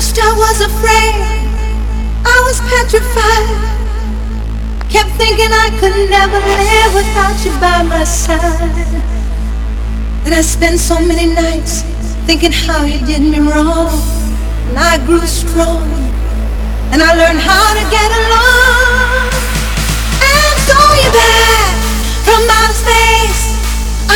first I was afraid, I was petrified. Kept thinking I could never live without you by my side. And I spent so many nights thinking how you did me wrong. And I grew strong, and I learned how to get along. And so you're back from outer space.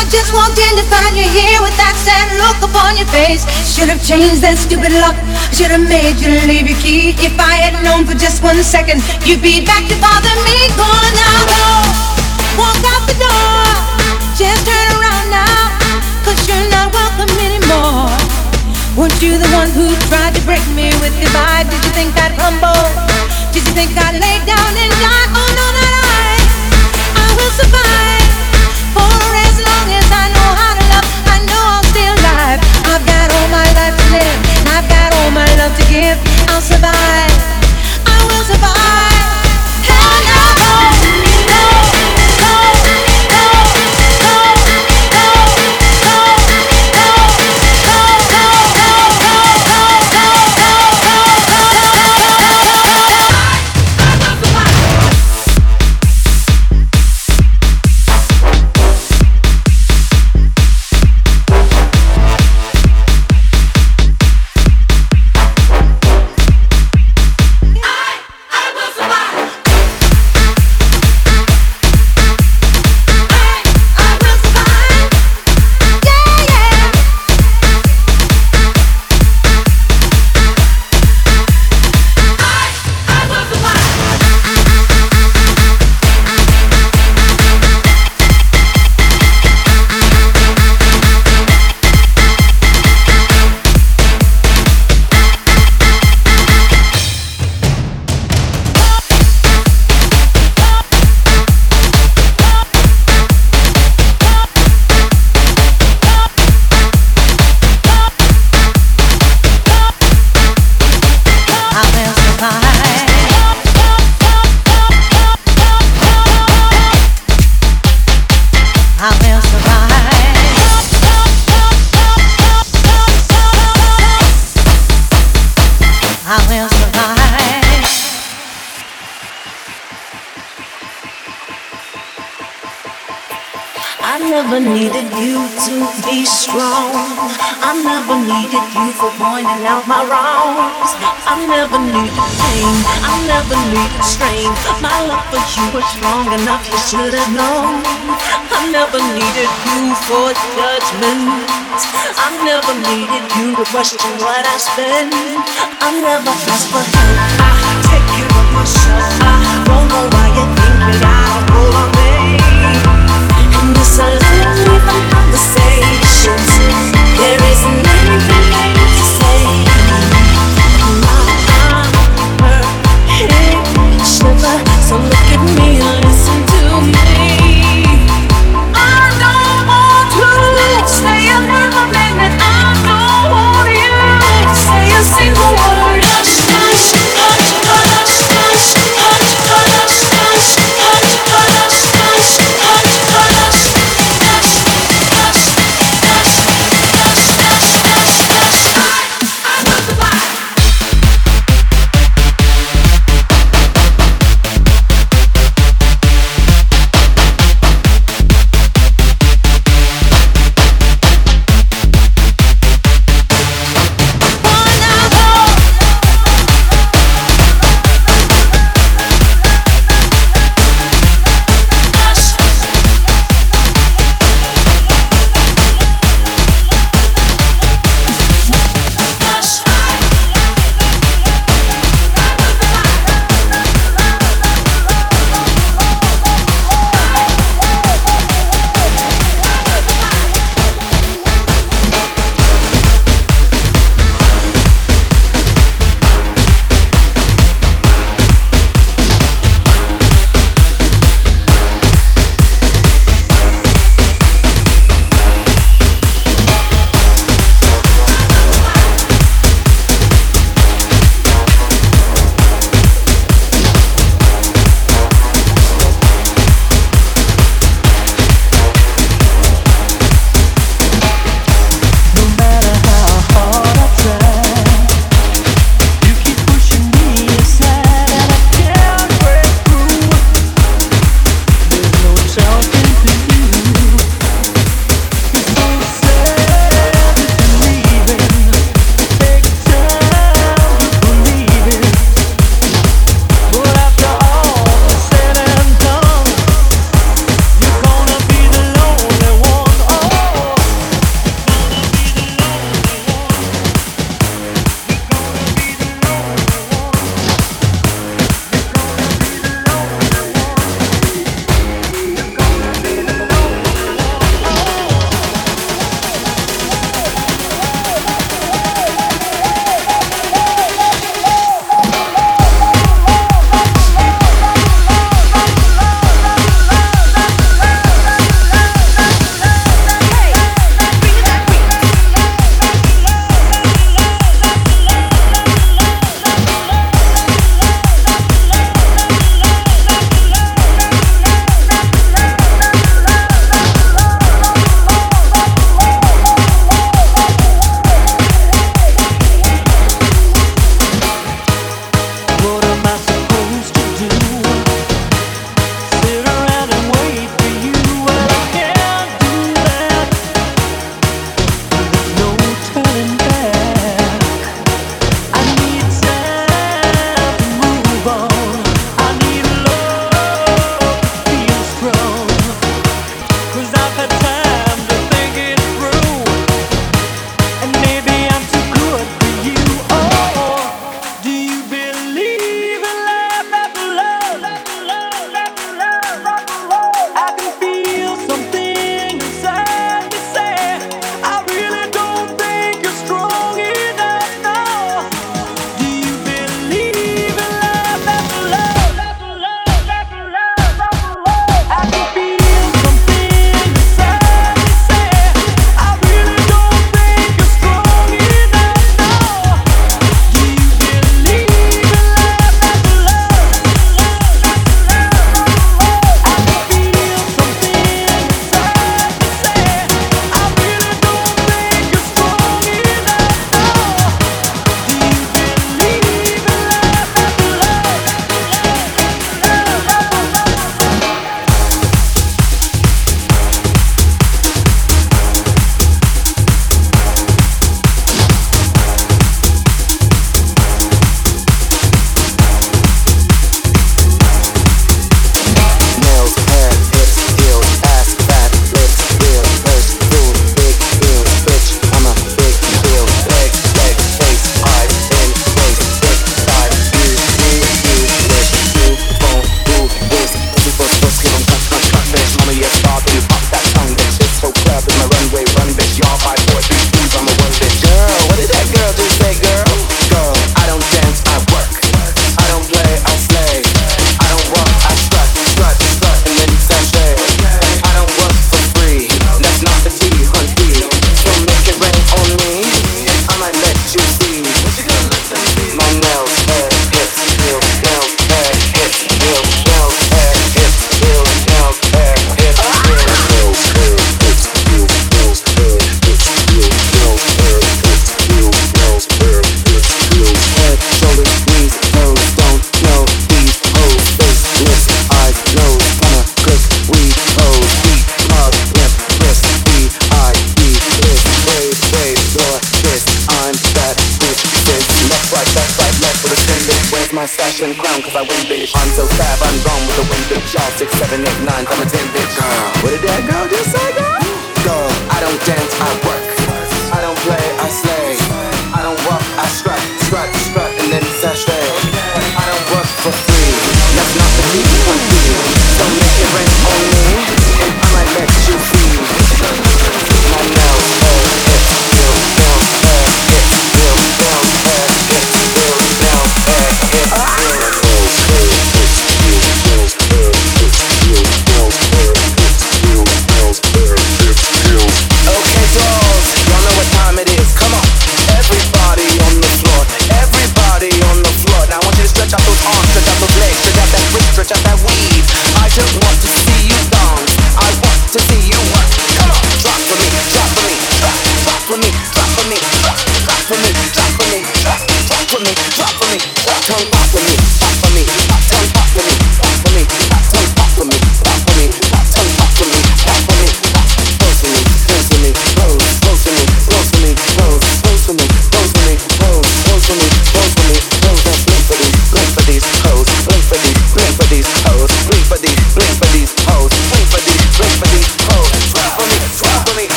I just walked in to find you here with that sad look upon your face. Should have changed that stupid lock. Should have made you leave your key. If I had known for just one second, you'd be back to bother me. Calling out, oh, walk out the door. Just turn around now, cause you're not welcome anymore. Weren't you the one who tried to break me with goodbye? Did you think I'd crumble? Did you think I'd lay down and die? Oh no, that I, I will survive. Love to give. I'll survive, I will survive. For pointing out my wrongs. I never needed pain. I never needed strain. My love for you was strong enough, you should have known. I never needed you for judgment. I never needed you to question what I spend. I never asked for help. I take care of myself. I don't know why you think gotta hold on me. And this a lonely conversations. There isn't anything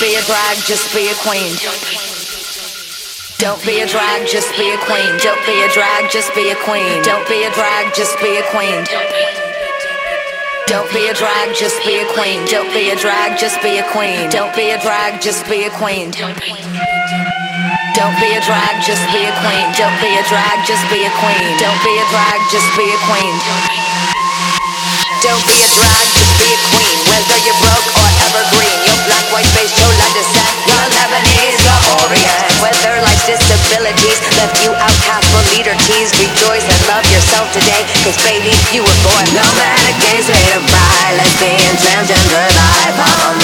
be a drag, just be a queen. Don't be a drag, just be a queen. Don't be a drag, just be a queen. Don't be a drag, just be a queen. Don't be a drag, just be a queen. Don't be a drag, just be a queen. Don't be a drag, just be a queen. Don't be a drag, just be a queen. Don't be a drag, just be a queen. Don't be a drag, just be a queen. Don't be a drag, just be a queen. Whether you're broke or evergreen, your black, white face, disabilities left you outcast for leader tease, rejoice and love yourself today, cause baby, you were born. No matter gay, straight or bi, lesbian, transgender life,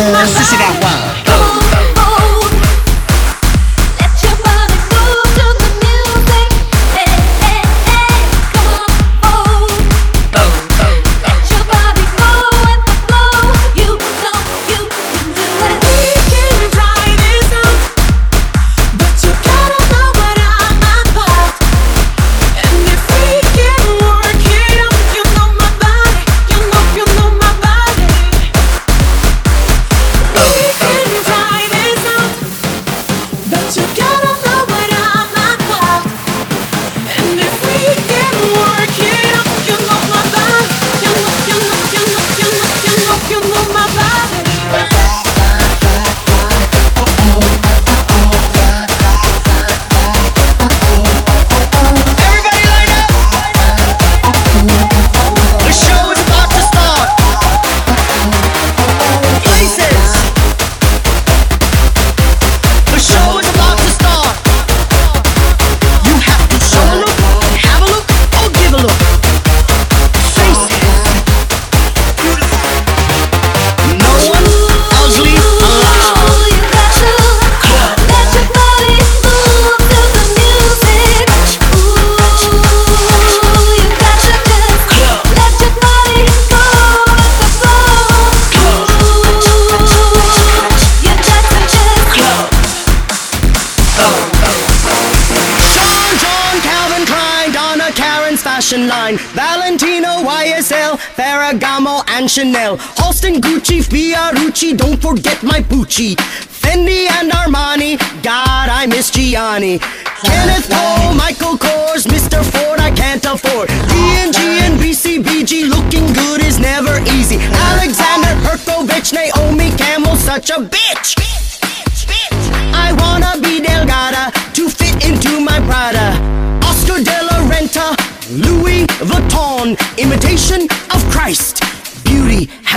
四思绪变换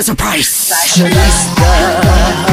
has a price. Fashionista.